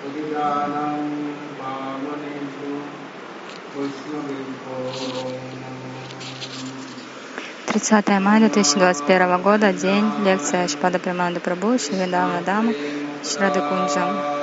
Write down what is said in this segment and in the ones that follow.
प्रतिदानं पावनेषु वैष्णवेभ्यो नमो 30 мая 2021 года, день, лекция Шпада Приманды Прабhu, Шивидава Дама, Шрады Кунджам.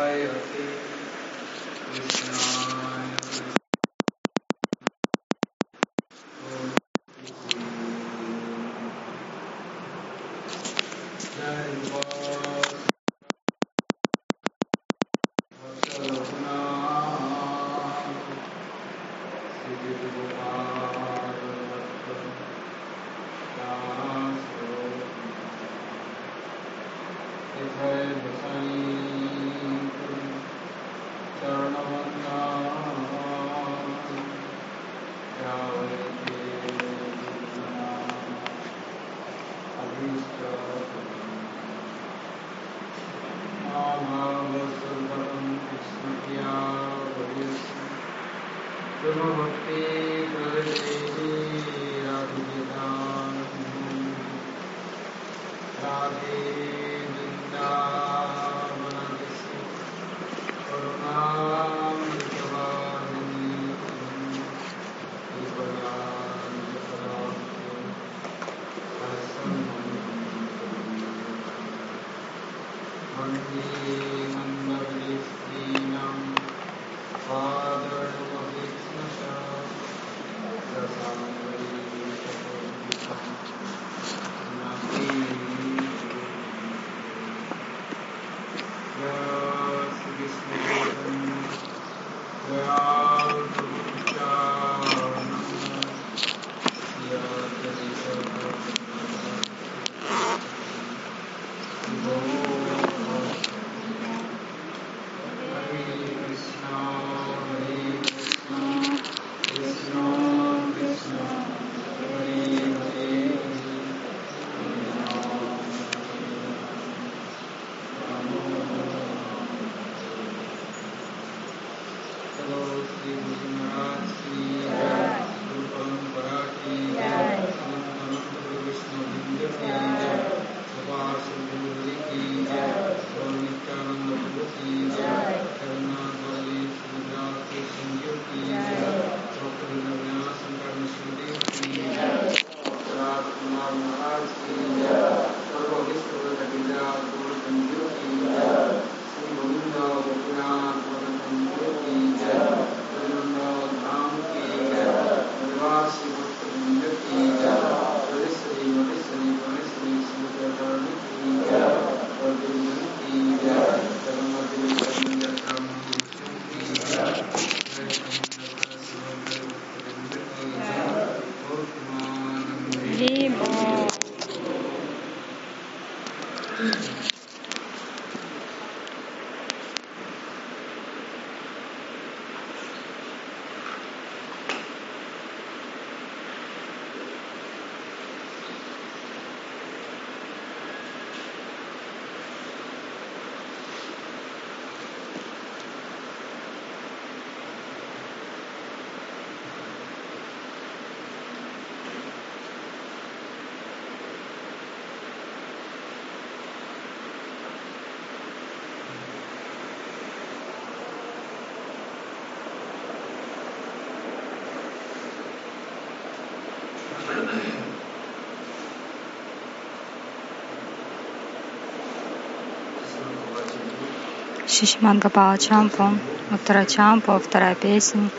Шишиман Гапала Чампу, Уттара Чампу, вторая песня,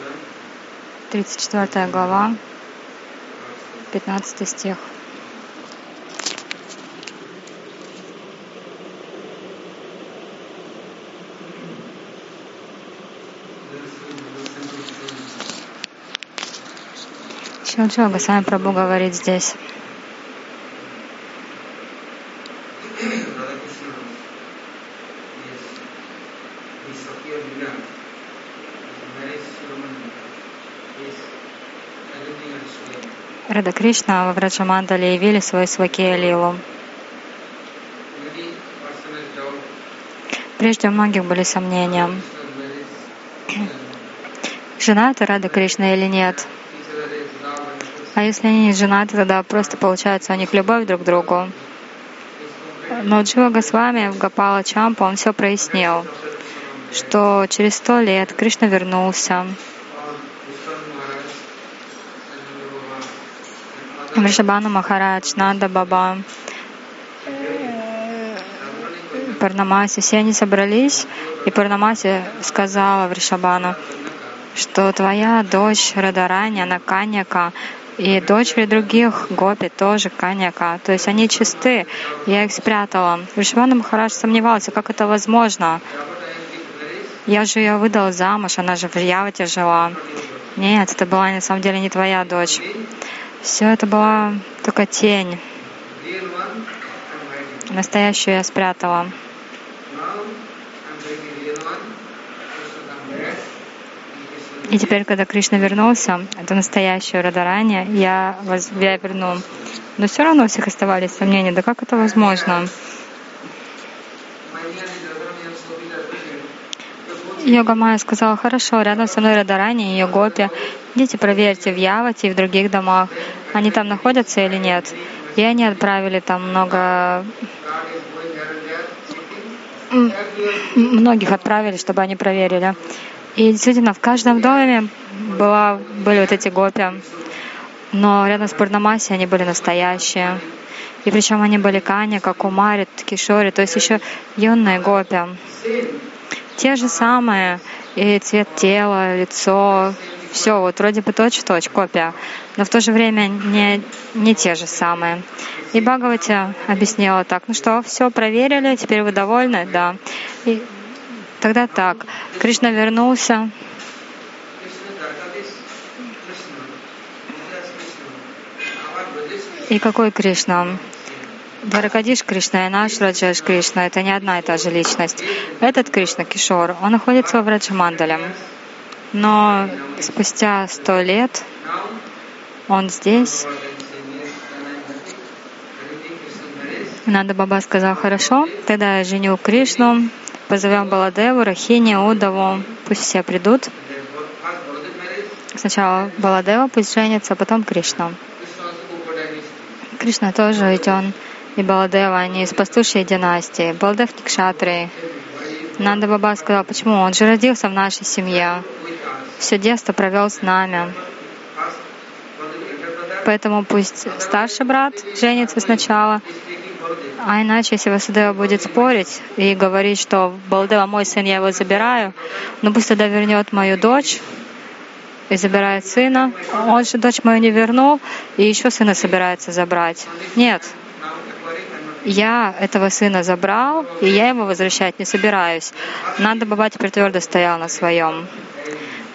34 глава, 15 стих. Шилджа Госвами Прабhu говорит здесь. Кришна во Враджамандале явили свой Свакия Лилу. Прежде у многих были сомнения, женаты Рада Кришна или нет. А если они не женаты, тогда просто получается у них любовь друг к другу. Но Джива Госвами в Гапала Чампа он все прояснил. что через сто лет Кришна вернулся. Вришабану Махарадж, Нанда Баба, Парнамаси, все они собрались, и Парнамаси сказала Вришабану, что твоя дочь Радарани, она Каньяка, и дочери других гопи тоже Каньяка. То есть они чисты. Я их спрятала. Вишвана Махарадж сомневался, как это возможно. Я же ее выдал замуж, она же в Явате жила. Нет, это была на самом деле не твоя дочь. Все это была только тень. Настоящую я спрятала. И теперь, когда Кришна вернулся, это настоящее Радарани, я, воз, я верну. Но все равно у всех оставались сомнения, да как это возможно? Йога Майя сказала, хорошо, рядом со мной Радарани и ее гопи. Идите проверьте в Явате и в других домах, они там находятся или нет. И они отправили там много... Многих отправили, чтобы они проверили. И действительно, в каждом доме была, были вот эти гопи. Но рядом с Пурнамаси они были настоящие. И причем они были Каня, как Умари, Кишори, то есть еще юные гопи. Те же самые, и цвет тела, лицо, все вот вроде бы точь-в-точь копия, но в то же время не, не те же самые. И Бхагавати объяснила так, ну что, все проверили, теперь вы довольны? Да. И Тогда так. Кришна вернулся. И какой Кришна? Дваракадиш Кришна и наш Раджаш Кришна — это не одна и та же личность. Этот Кришна, Кишор, он находится в Раджамандале. Но спустя сто лет он здесь. Нанда Баба сказал, хорошо, тогда я женю Кришну, Позовем Баладеву, Рахини, Удаву, пусть все придут. Сначала Баладева пусть женится, а потом Кришна. Кришна тоже, ведь он и Баладева, они из пастушьей династии. Баладев не. Нанда Баба сказал, почему? Он же родился в нашей семье. Все детство провел с нами. Поэтому пусть старший брат женится сначала, а иначе, если Васудева будет спорить и говорить, что Балдева мой сын, я его забираю, ну пусть тогда вернет мою дочь и забирает сына. Он же дочь мою не вернул, и еще сына собирается забрать. Нет. Я этого сына забрал, и я его возвращать не собираюсь. Надо Баба теперь твердо стоял на своем.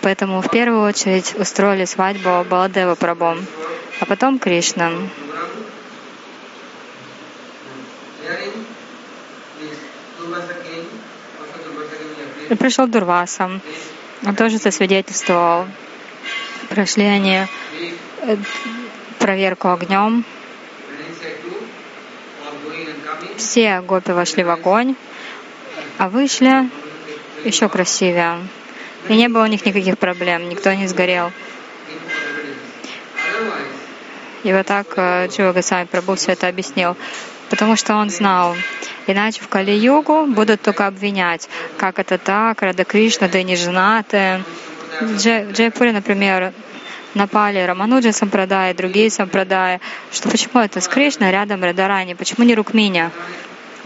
Поэтому в первую очередь устроили свадьбу Баладева Прабу, а потом Кришна. И пришел Дурваса. Он тоже засвидетельствовал. Прошли они э, проверку огнем. Все гопи вошли в огонь, а вышли еще красивее. И не было у них никаких проблем, никто не сгорел. И вот так э, Джива Гасами Прабhu все это объяснил, потому что он знал, Иначе в Кали-югу будут только обвинять, как это так, Рада Кришна, да и не женаты. В Джайпуре, например, напали Рамануджа Сампрадай, другие Сампрадай, что почему это с Кришной рядом Радарани, почему не Рукминя?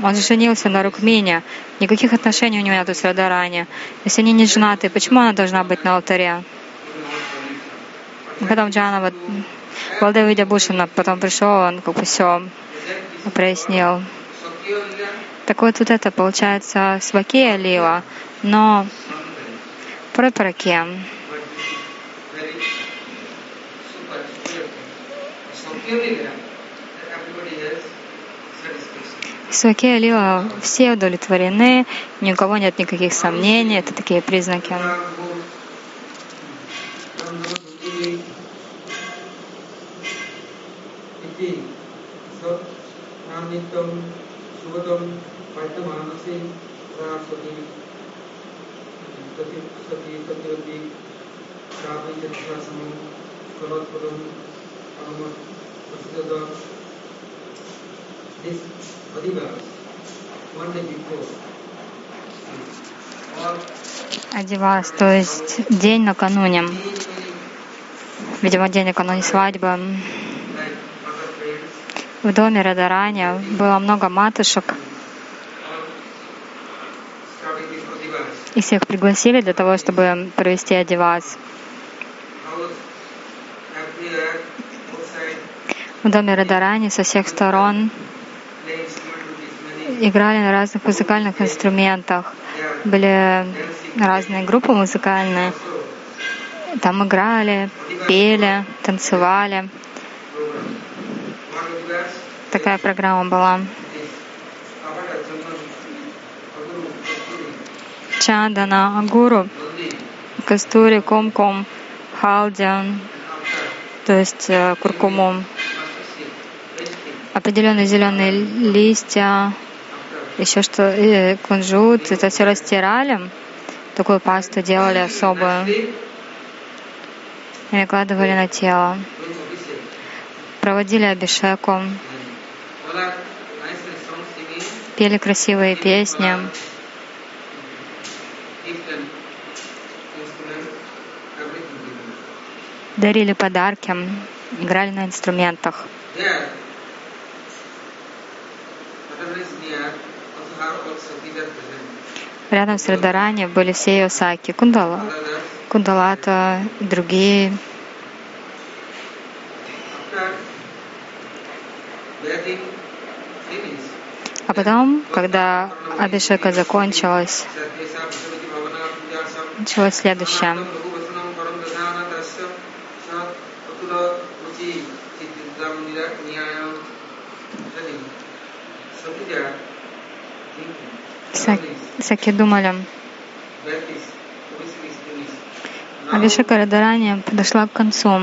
Он же женился на Рукмине, никаких отношений у него нет с Радарани. Если они не женаты, почему она должна быть на алтаре? Потом Джанова, Балдев Видябушина, потом пришел, он как бы все прояснил. Так вот, вот это получается свакея лила, но пропараке. Саке Лила все удовлетворены, ни у кого нет никаких сомнений, это такие признаки. Субтитры So this adivas, one day before, Адивас, то есть день накануне. Видимо, день накануне свадьбы. В доме Радарани было много матушек. И всех пригласили для того, чтобы провести Адивас. В доме Радарани со всех сторон играли на разных музыкальных инструментах. Были разные группы музыкальные. Там играли, пели, танцевали. Такая программа была. Чандана, Агуру, Кастури, Комком, Халдиан, and after то есть э, Resti, Определенные зеленые листья, еще что, э, кунжут, это все растирали. Такую пасту делали особую и накладывали на тело. Проводили singing. пели красивые песни, дарили подарки, играли на инструментах. Рядом с Радарани были все Йосаки, Кундала, Others, Кундалата и другие. А потом, когда Абишека закончилась, началось следующее. Саки думали, Абишека Радарани подошла к концу,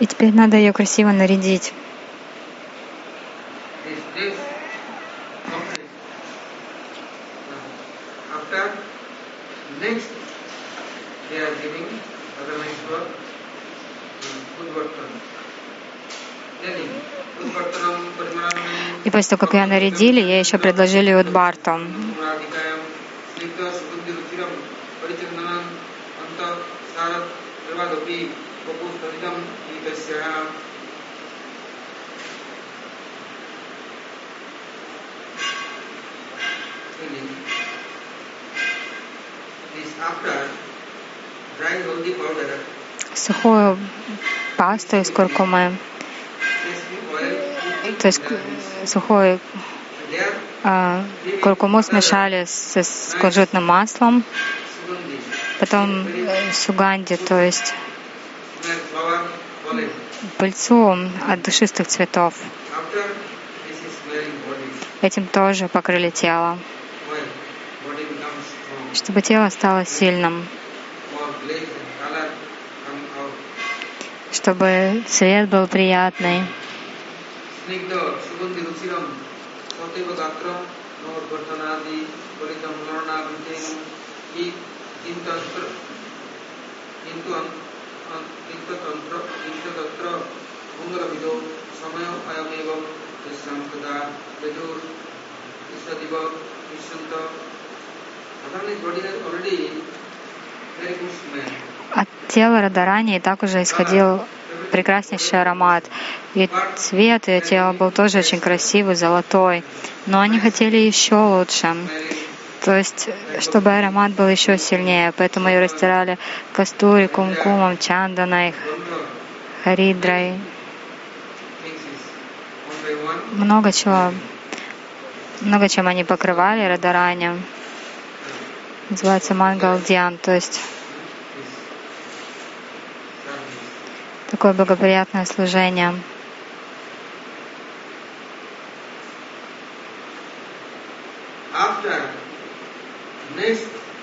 и теперь надо ее красиво нарядить. После того, как ее нарядили, ей еще предложили Удбарту. Сухую пасту из куркумы, то есть сухой а, куркуму смешали с, с кунжутным маслом, потом э, суганди, то есть пыльцу от душистых цветов. Этим тоже покрыли тело, чтобы тело стало сильным, чтобы цвет был приятный. Tintantra, Kintu Tintatantra, Tintatatra, Mungalavido, Samayo Ayamevam, Yasam Kada, Vedur, Ishadiva, Ishanta. Adharani body has already very good smell. От тела Радарани и так уже исходил прекраснейший аромат. И цвет ее тела был тоже очень красивый, золотой. Но они хотели еще лучше. То есть, чтобы аромат был еще сильнее. Поэтому ее растирали кастури, кумкумом, чанданой, харидрой. Много чего. Много чем они покрывали Радарани. Называется мангалдиан, то есть такое благоприятное служение.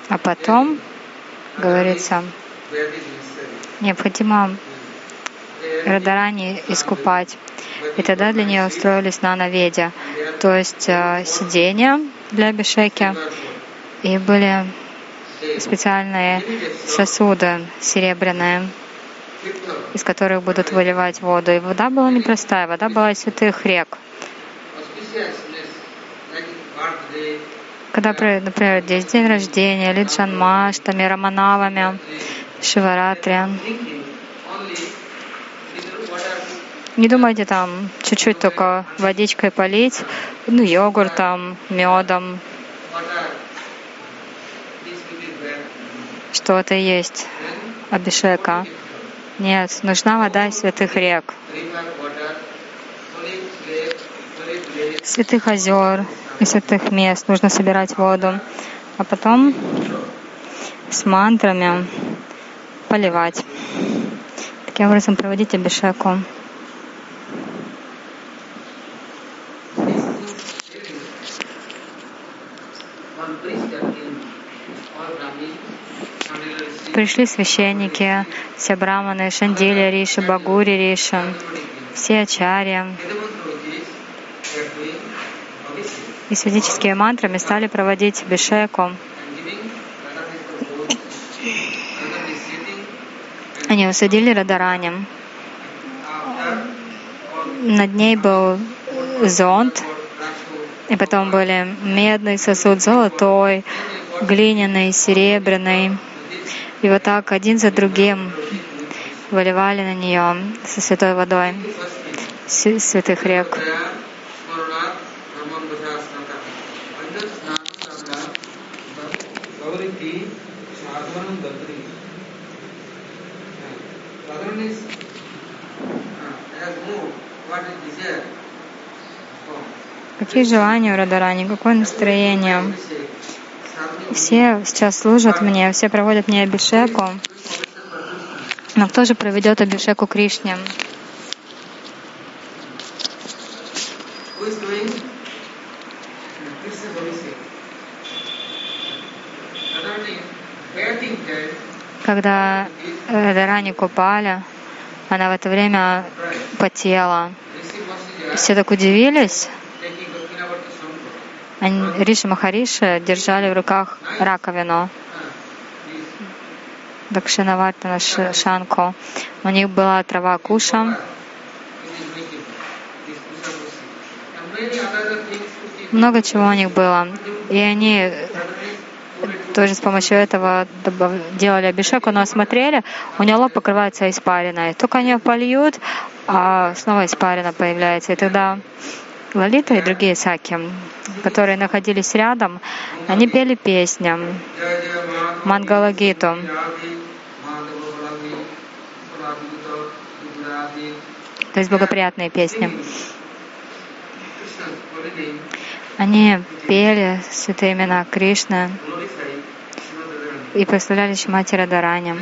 А потом, говорится, необходимо Радарани искупать. И тогда для нее устроили снановедя, то есть э, сиденья для Абишеки, и были специальные сосуды серебряные, из которых будут выливать воду. И вода была непростая, вода была из святых рек. Когда, например, здесь день рождения, или Джанмаштами, Раманавами, Шиваратри, не думайте там чуть-чуть только водичкой полить, ну, йогуртом, медом, что это и есть Абишека. Нет, нужна вода из святых рек, святых озер и святых мест. Нужно собирать воду, а потом с мантрами поливать. Таким образом проводить Абишеку. Пришли священники, все браманы, Шандили Риши, Багури Риши, все ачарья. И с ведическими мантрами стали проводить бишеку. Они усадили Радарани. Над ней был зонт, и потом были медный сосуд, золотой, глиняный, серебряный. И вот так один за другим выливали на нее со святой водой святых рек. Какие желания у Радарани, какое настроение? Все сейчас служат мне, все проводят мне Абишеку. Но кто же проведет Абишеку Кришне? Когда Дарани купали, она в это время потела. Все так удивились, они, Риши Махариши держали в руках раковину. Дакшинавартана Шанку. У них была трава куша. Много чего у них было. И они тоже с помощью этого делали абишеку, но смотрели, у нее лоб покрывается испариной. Только они польют, а снова испарина появляется. И тогда Лалита и другие саки, которые находились рядом, они пели песни Мангалагиту. То есть благоприятные песни. Они пели святые имена Кришны и прославляли Шимати Радарани.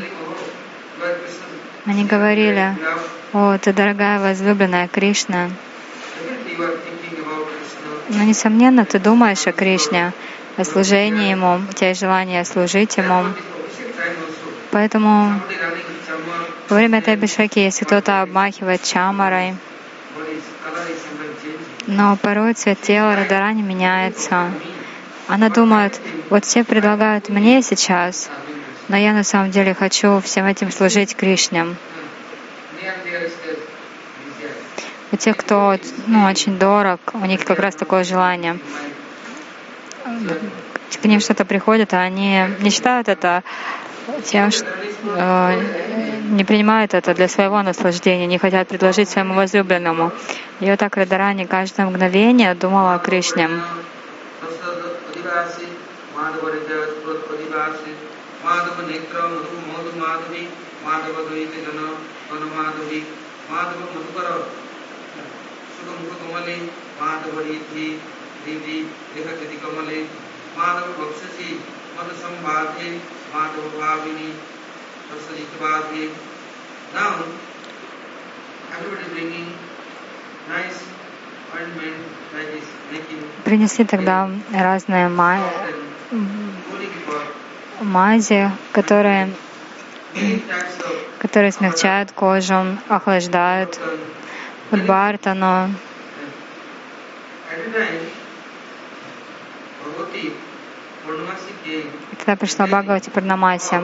Они говорили, о, ты дорогая возлюбленная Кришна, но, несомненно, ты думаешь о Кришне, о служении Ему, у тебя есть желание служить Ему. Поэтому во время этой абишаки, если кто-то обмахивает чамарой, но порой цвет тела Радарани меняется. Она думает, вот все предлагают мне сейчас, но я на самом деле хочу всем этим служить Кришне. У тех, кто ну, очень дорог, у них как раз такое желание. К ним что-то приходит, а они не считают это тем, что э, не принимают это для своего наслаждения, не хотят предложить своему возлюбленному. И вот так Радарани каждое мгновение думала о Кришне. Мадхава सुखमुखकमले माधवरीति दीदी रेखचति कमले माधव કમલે માધવરીથી દીદી લિખતી કમલે માધવ વક્ષસી મન સંવાદે માધવ ભાવિની પ્રસરિત વાદે Now, everybody bringing nice ointment that is making Принесли тогда разные ма... мази, которые, которые смягчают кожу, охлаждают Бхартана. И тогда пришла Бхагавати Парнамаси.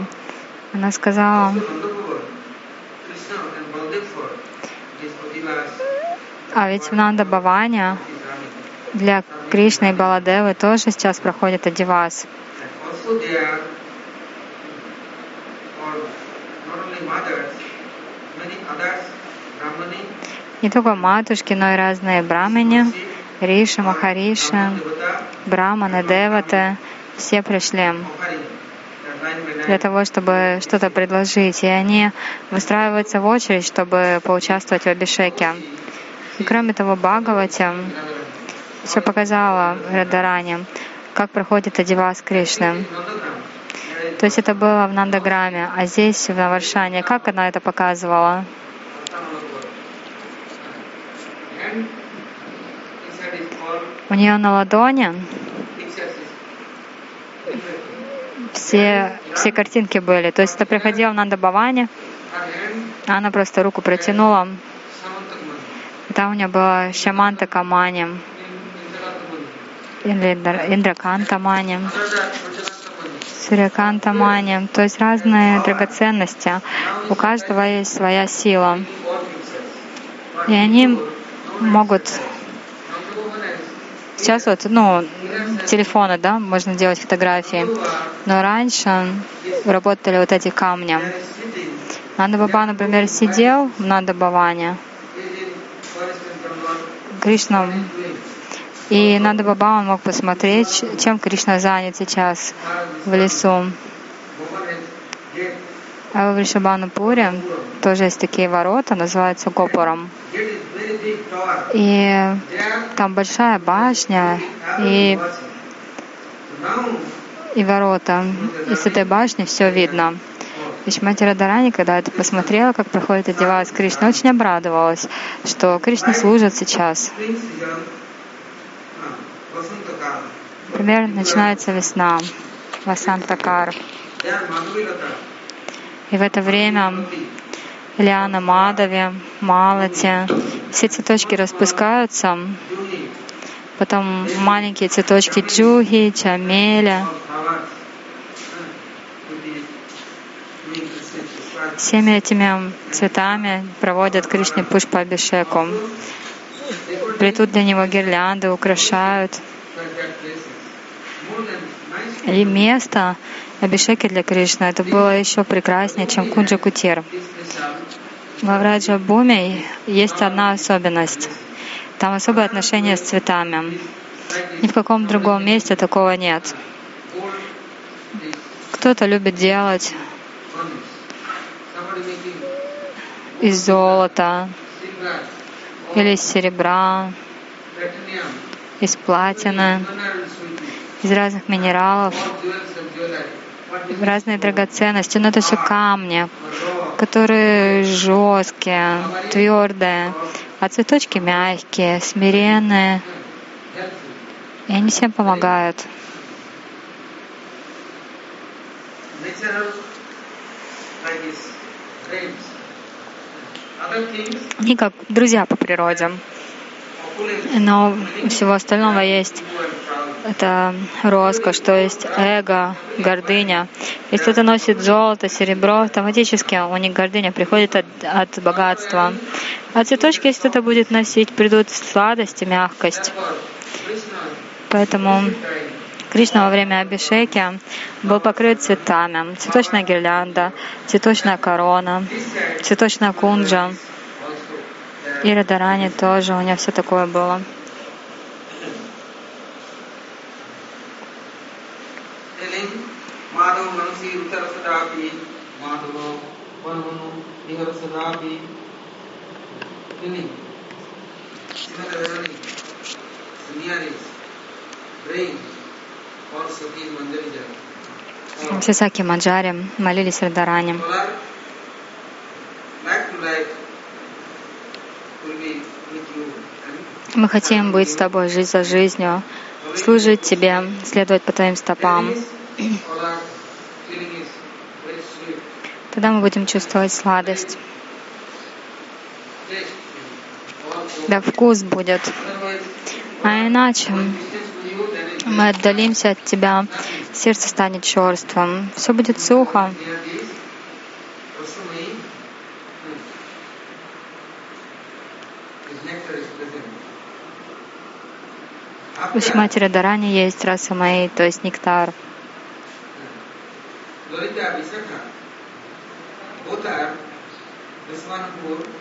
Она сказала, а ведь в Нанда Баване для Кришна и Баладевы тоже сейчас проходят Адивас. And also Не только матушки, но и разные брамани, Риши, Махариши, Браманы, Деваты, все пришли для того, чтобы что-то предложить. И они выстраиваются в очередь, чтобы поучаствовать в Абишеке. И кроме того, Бхагавати все показала Радарани, как проходит Адивас Кришны. То есть это было в Нандаграме, а здесь, в Наваршане, как она это показывала? And inside is all У нее на ладони все, все картинки были. То есть это Нандабаване, her hand а она просто руку протянула, там у нее была Шаманта Камани или Индра- Индраканта Мани. Сурьяканта Мани. То есть разные драгоценности. У каждого есть своя сила. И они могут Сейчас вот, ну, телефоны, да, можно делать фотографии. Но раньше работали вот эти камни. Нанда Баба, например, сидел в Нанда Баване, Кришна, и Нанда Баба, он мог посмотреть, чем Кришна занят сейчас в лесу. А в Вришабанапуре тоже есть такие ворота, называются Гопуром. И там большая башня и, и ворота. И с этой башни все видно. И Шмати Радарани, когда это посмотрела, как проходит Адивас Кришна, очень обрадовалась, что Кришна служит сейчас. Например, начинается весна, Васантакар. И в это время Лиана Мадави, Малати, все цветочки распускаются, потом маленькие цветочки Джуги, Чамеля, всеми этими цветами проводят Кришне Пушпа Абишеку. Плетут для него гирлянды, украшают. И место Абишеки для Кришны это было еще прекраснее, чем Кунджа Кутир. This special. В Раджа Буме есть одна особенность. Там особое отношение с цветами. Ни в каком другом месте такого нет. Кто-то любит делать из золота или из серебра, из платины, из разных минералов, разные драгоценности. Но это все камни, которые жесткие, твердые, а цветочки мягкие, смиренные, и они всем помогают. Они как друзья по природе. Но всего остального есть. Это роскошь, то есть эго, гордыня. Если кто-то носит золото, серебро, автоматически у них гордыня приходит от, от богатства. А цветочки, если кто-то будет носить, придут сладость и мягкость. Поэтому Кришна во время Абишеки был покрыт цветами. Цветочная гирлянда, цветочная корона, цветочная кунджа. И Радарани тоже, у нее все такое было. Sati Manjarija, or Все Саки Маджари молились. And Мы хотим быть с тобой жизнь за жизнью, служить тебе, следовать по твоим стопам. Тогда мы будем чувствовать сладость. Да вкус будет. А иначе мы отдалимся от тебя, сердце станет черством, все будет сухо. У After Шимати Радарани есть раса Майи, то есть нектар.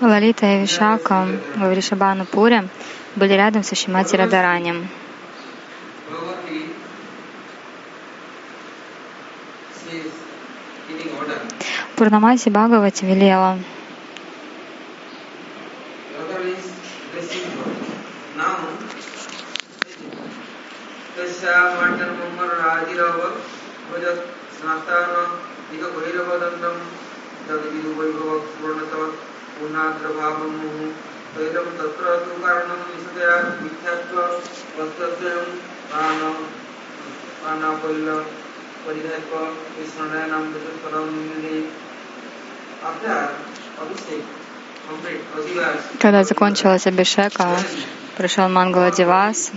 Лалита и Вишака в Вришабану Пуре были рядом со Шимати Радаранем. Пурнамаси Бхагавати велела, පරිණායක විස්මරණ නම් දුක когда закончилась Абишека, пришел Мангала Девас,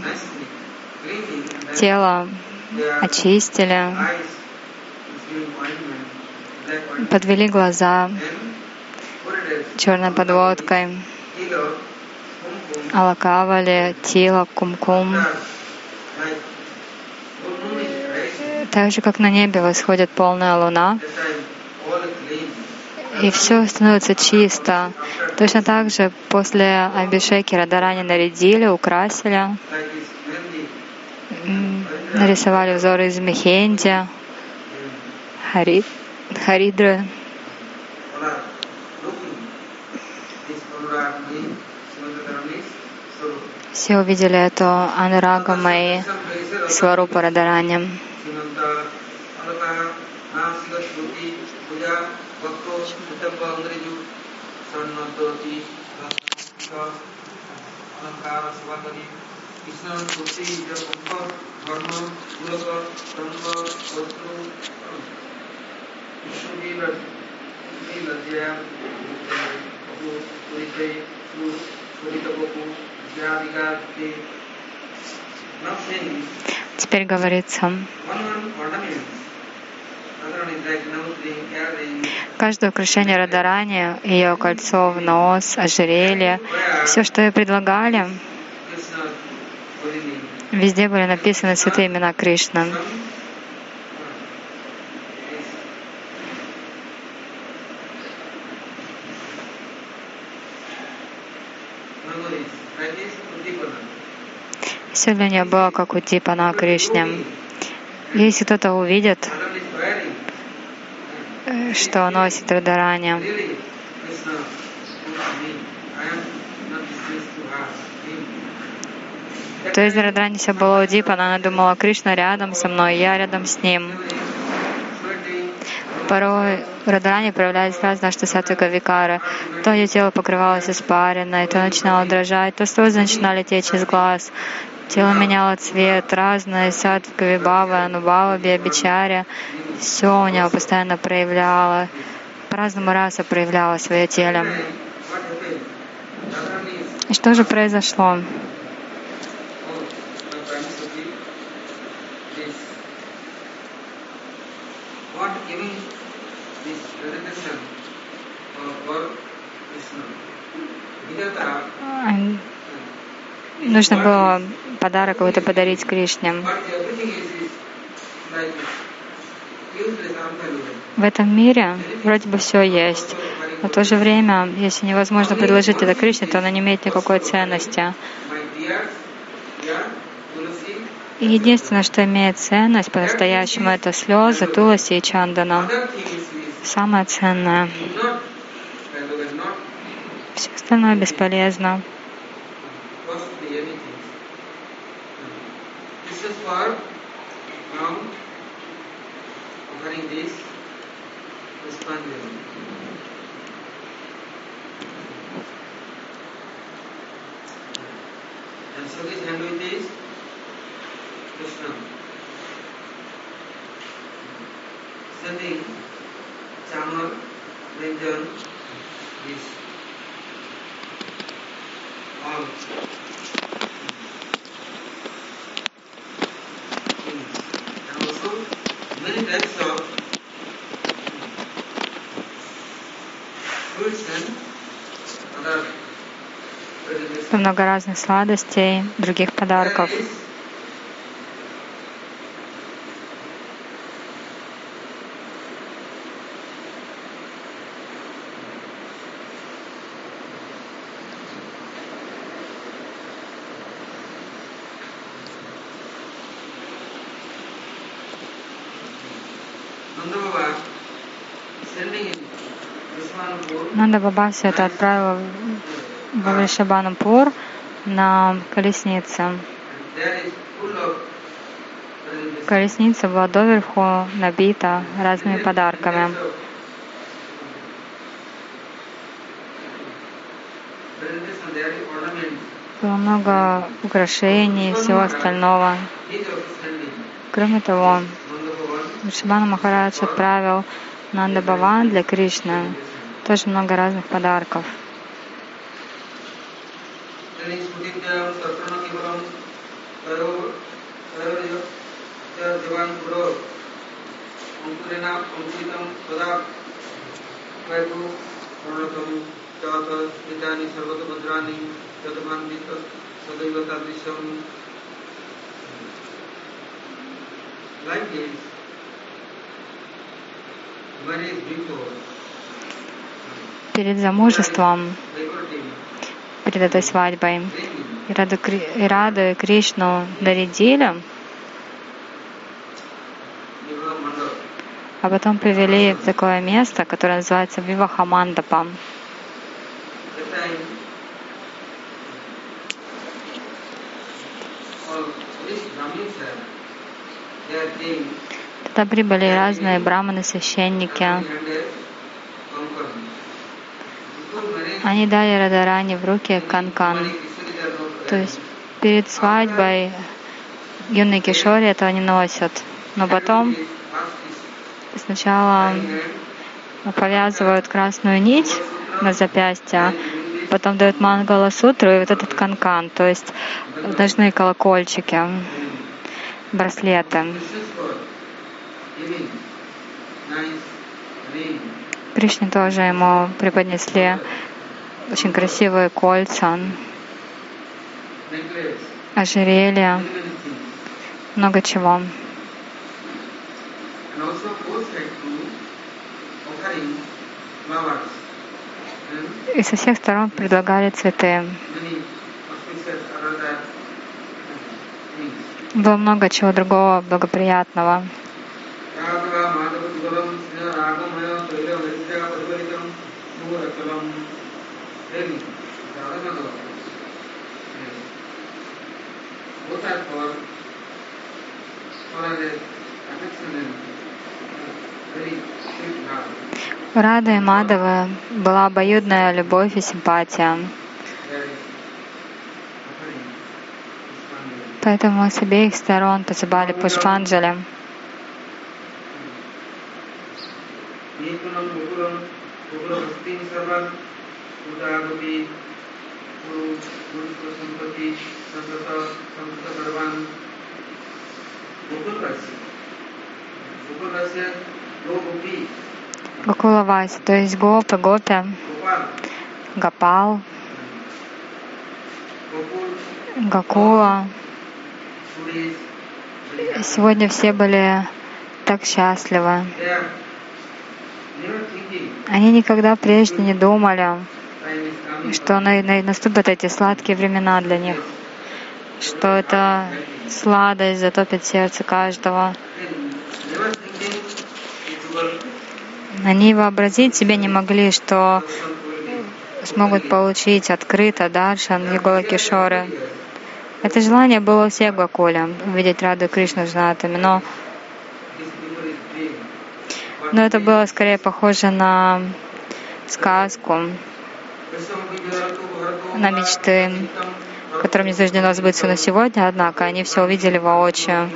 тело очистили, подвели глаза черной подводкой, алакавали, тила, кумкум. -кум. -кум Так же, как на небе восходит полная луна, и все становится чисто. Точно так же после Абишеки Радарани нарядили, украсили, нарисовали узоры из Мехенди, хари, харидры. Все увидели эту Some places сварупа Радарани. पूजा भक्तो कुटुंब अंग्रेजु सन्नतोति अलंकार सभाकरी कृष्ण श्रुति जब पंप धर्म मूलक तंग वस्तु विष्णुजी लज्जया अपु पुरिते सु पुरितपु ज्ञादिगाते Nothing Теперь говорится, каждое украшение Радарани, ее кольцо в нос, ожерелье, все, что ей предлагали, везде были написаны святые имена Кришны. Все для нее было как у Дипана Кришне. Если кто-то увидит, э, что носит Радарани, то есть Радрани все было у Дипана, она думала, Кришна рядом со мной, я рядом с ним. Порой Радрани проявлялись разные штасатвика викары. То ее тело покрывалось испариной, то начинало дрожать, то слезы начинали течь из глаз. Тело меняло цвет, разное, сатвика вибава, анубава, биобичаря. Все у него постоянно проявляло, по-разному раса проявляла свое тело. И что же произошло? М, Нужно было подарок какой-то подарить Кришне. В этом мире вроде бы все есть, но в то же время, если невозможно предложить это Кришне, то оно не имеет никакой ценности. И единственное, что имеет ценность по-настоящему, это слезы, туласи и чандана. Самое ценное. Все остальное бесполезно. this verb now covering this responding and so this language is Krishna sending channel region, this all many types of fruits and other presentations. Много разных сладостей, других подарков. Нанда Баба все это отправила в Вришабанупур на колеснице. Колесница была доверху набита разными подарками. Было много украшений и всего остального. Кроме того, Шибана Махарадж отправил Нанда Баван для Кришны тоже много разных подарков. Is Like this, marriage before, Перед замужеством, перед этой свадьбой, и Кри- и Раду и Кришну нарядили, а потом привели в такое место, которое называется Вивахамандапа. Туда прибыли разные браманы, священники. and uh, conquer. Before marriage, Они дали Радарани в руки канкан. То есть перед свадьбой юные кишори этого не носят. Но потом сначала повязывают красную нить на запястье, потом дают мангала сутру и вот этот канкан, то есть должны колокольчики, браслеты. Кришне тоже ему преподнесли очень красивые кольца, ожерелья, много чего. И со всех сторон предлагали цветы. Было много чего другого благоприятного. Love. У Рады и Мадавы была обоюдная любовь и симпатия. Поэтому с обеих сторон посыпали пушпанджали. Nikulam Mukulam Mukulam Astin Sarvan Udagapi Guru Guru Sampati Santata Santata Parvan Gokul Rasya Gokul Rasya Go Gopi Гокула Вася, то есть Гопы, Гопи, Gokul Гакула. Сегодня все были так счастливы. Они никогда прежде не думали, coming что на- на- наступят эти сладкие времена для них, что эта сладость затопит сердце каждого. Они вообразить себе не могли, что смогут получить открыто Даршан Югала Кишоры. Это желание было у всех Гакуля, увидеть Раду и Кришну женатыми, но, но это было скорее похоже на сказку, на мечты, которым не суждено сбыться на сегодня, однако они все увидели воочию.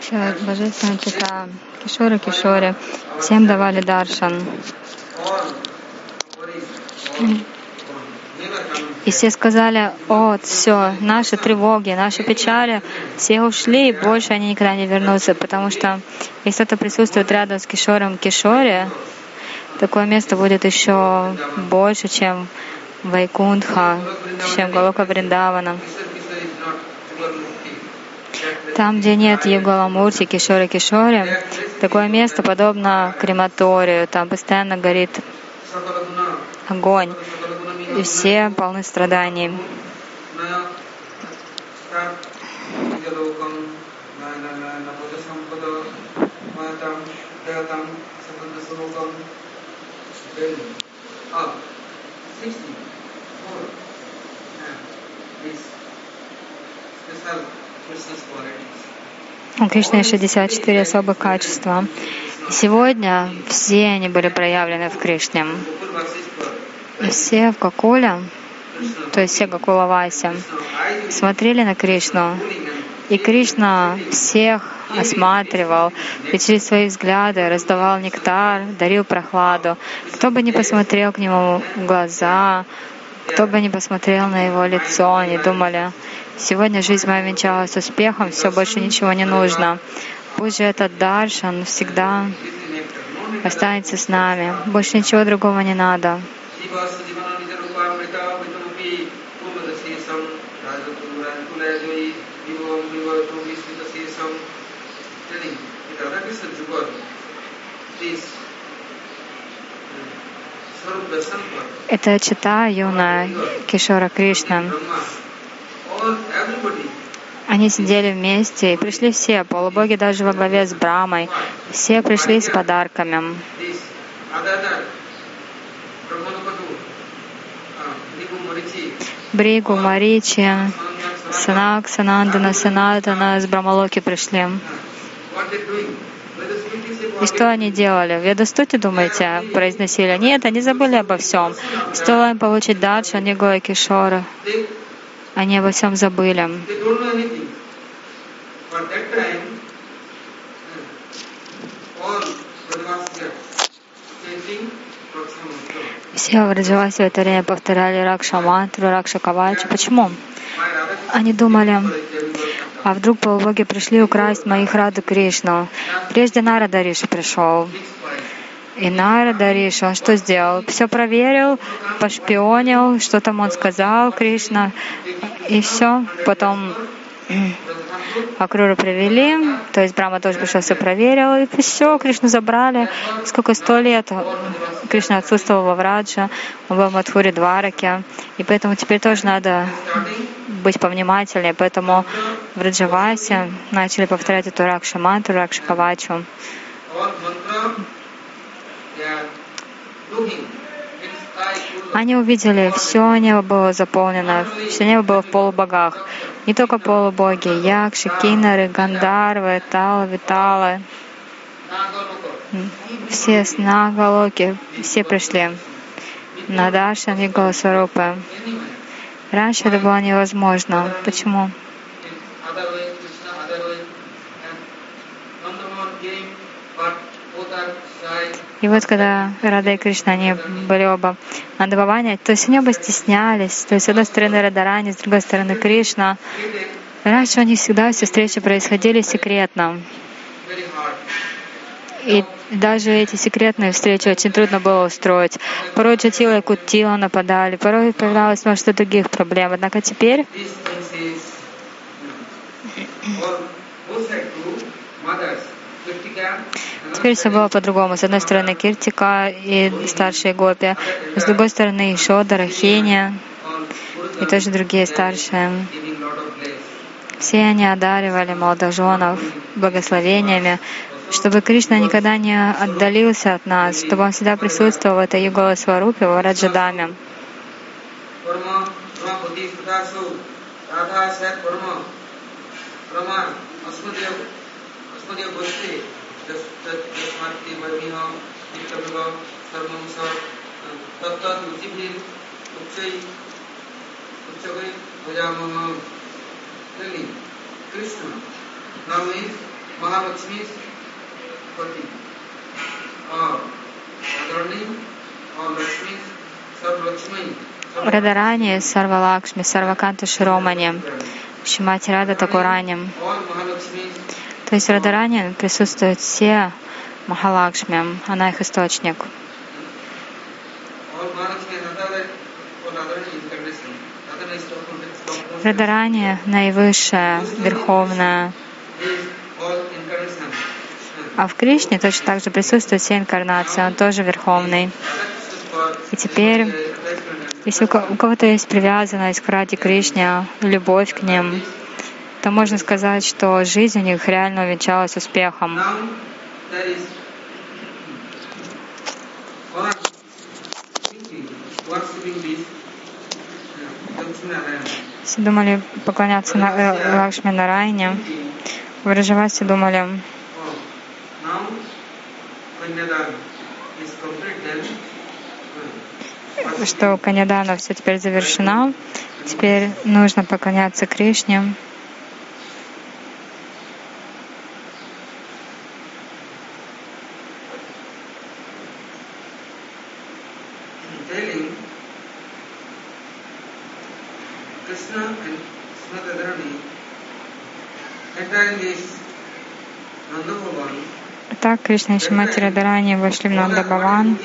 Все божественные чита Кишоры Кишоре всем давали Даршан. И все сказали, о, все, наши тревоги, наши печали, все ушли, и больше они никогда не вернутся, потому что если кто-то присутствует рядом с Кишором Кишоре, такое место будет еще больше, чем Вайкунтха, чем Галока Бриндавана. Там, где нет Югаламурти, Кишори, Кишори, такое место подобно крематорию, там постоянно горит огонь, и все полны страданий. У Кришны есть 64 особых качества. Сегодня все они были проявлены в Кришне. В Какуле, то есть все Гакулаваси, смотрели на Кришну. И Кришна всех осматривал, через свои взгляды раздавал нектар, дарил прохладу. Кто бы ни посмотрел к нему в глаза, кто бы ни посмотрел на его лицо, они думали, сегодня жизнь моя венчалась успехом, все, больше ничего не нужно. Пусть же этот даршан всегда останется с нами. Больше ничего другого не надо. Это чита юная Кишора Кришна. Они сидели вместе и пришли все, полубоги даже во главе с Брамой. Все пришли с подарками. Бригу, Маричи, Санак, Санандана, Санатана с Брамалоки пришли. И что они делали? В Ведастуте, думаете, произносили? Нет, они забыли обо всем. Стоило им получить дачу, они Гоя Кишора. Они обо всем забыли. Все в Раджавасе в это время повторяли Ракша мантру, Ракша Кавачу. Почему? Они думали, а вдруг полубоги пришли украсть моих Раду Кришну. Прежде Нарада Риши пришел. И Нарада Риши, он что сделал? Все проверил, пошпионил, что там он сказал, Кришна, и все. Потом Акруру привели, то есть Брама тоже пришел, все проверил, и все, Кришну забрали. Сколько, сто лет Кришна отсутствовал во Враджа, он был в Мадхуре Двараке, и поэтому теперь тоже надо быть повнимательнее, поэтому в Раджавасе начали повторять эту Ракша мантру, Ракша Кавачу. Они увидели, все небо было заполнено, все небо было в полубогах. Не только полубоги, Якши, Кинары, Гандарвы, Талы, Виталы. Все с Нагалоки, все пришли. Надашан и Галасварупы. Раньше это было невозможно. Почему? И вот когда Рада и Кришна, они были оба на Нандававане, то есть они оба стеснялись. То есть с одной стороны Радарани, с другой стороны Кришна. Раньше у них всегда все встречи происходили секретно. И даже эти секретные встречи очень трудно было устроить. Порой Джатила и Кутила нападали, порой появлялось множество других проблем. Однако теперь Теперь все было по-другому. С одной стороны Киртика и старшие гопи, с другой стороны Шодара, Хения и тоже другие старшие. Все они одаривали молодоженов благословениями, чтобы Кришна никогда не отдалился от нас, чтобы он всегда присутствовал в этой Югала Сварупе, в Раджадаме. तस्मात् वर्णिः नित्यमेव सर्वं स तत्तत् रुचिभिः उच्चैः उच्चकै भजामः really Krishna now is Mahalakshmi's pati or Radharani or Lakshmi's Sarvalakshmi Радарани, Сарвалакшми, Сарваканта Широмани, Шимати Рада Такуранем. То есть в Радарани присутствуют все Махалакшми, она их источник. Радарани наивысшая, верховная. А в Кришне точно так же присутствует все инкарнации, он тоже верховный. И теперь, если у кого-то есть привязанность к Раде Кришне, любовь к ним, то можно сказать, что жизнь у них реально увенчалась успехом. Все думали поклоняться на э, Лакшми Нарайне. В Раджавасе думали, что Канядана все теперь завершена. Теперь нужно поклоняться Кришне. Итак, Кришна и Шимати Радарани вошли в Нанда Баван.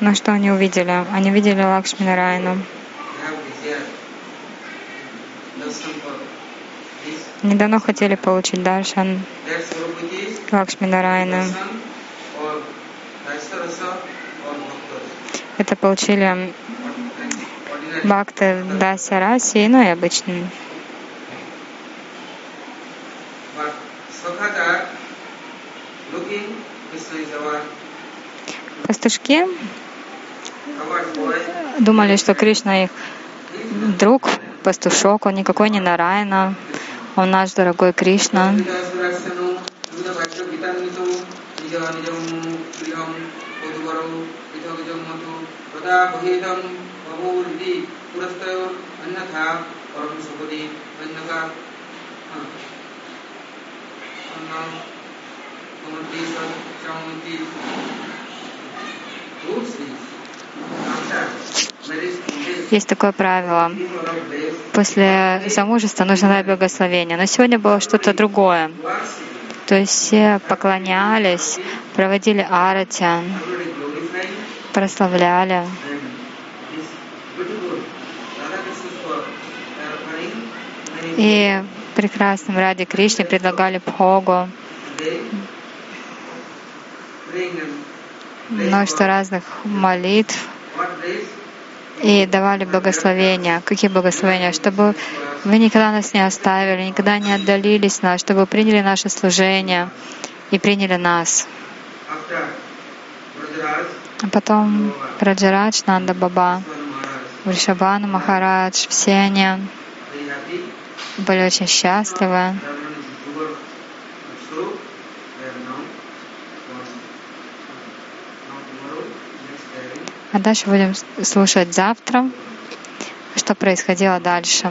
Но что они увидели? Они видели Лакшми Нарайну. Давно хотели получить даршан Лакшми Bhaktas. Это получили бхакты в Дасе Расе, ну и обычные. Пастушки думали, что Кришна их друг, пастушок, он никакой не Нарайна, он наш дорогой Кришна. Vidasuraksano, Vidavajra Есть такое правило. После замужества нужно дать благословение. Но сегодня было что-то другое. То есть все поклонялись, проводили арати, прославляли. И прекрасным ради Кришне предлагали and множество разных молитв и давали благословения. Какие благословения? Чтобы вы никогда нас не оставили, никогда не отдалились нас, чтобы приняли наше служение и приняли нас. А потом Раджарадж, Нанда Баба, Вришабану Махарадж, все они были очень счастливы. А дальше будем слушать завтра, что происходило дальше.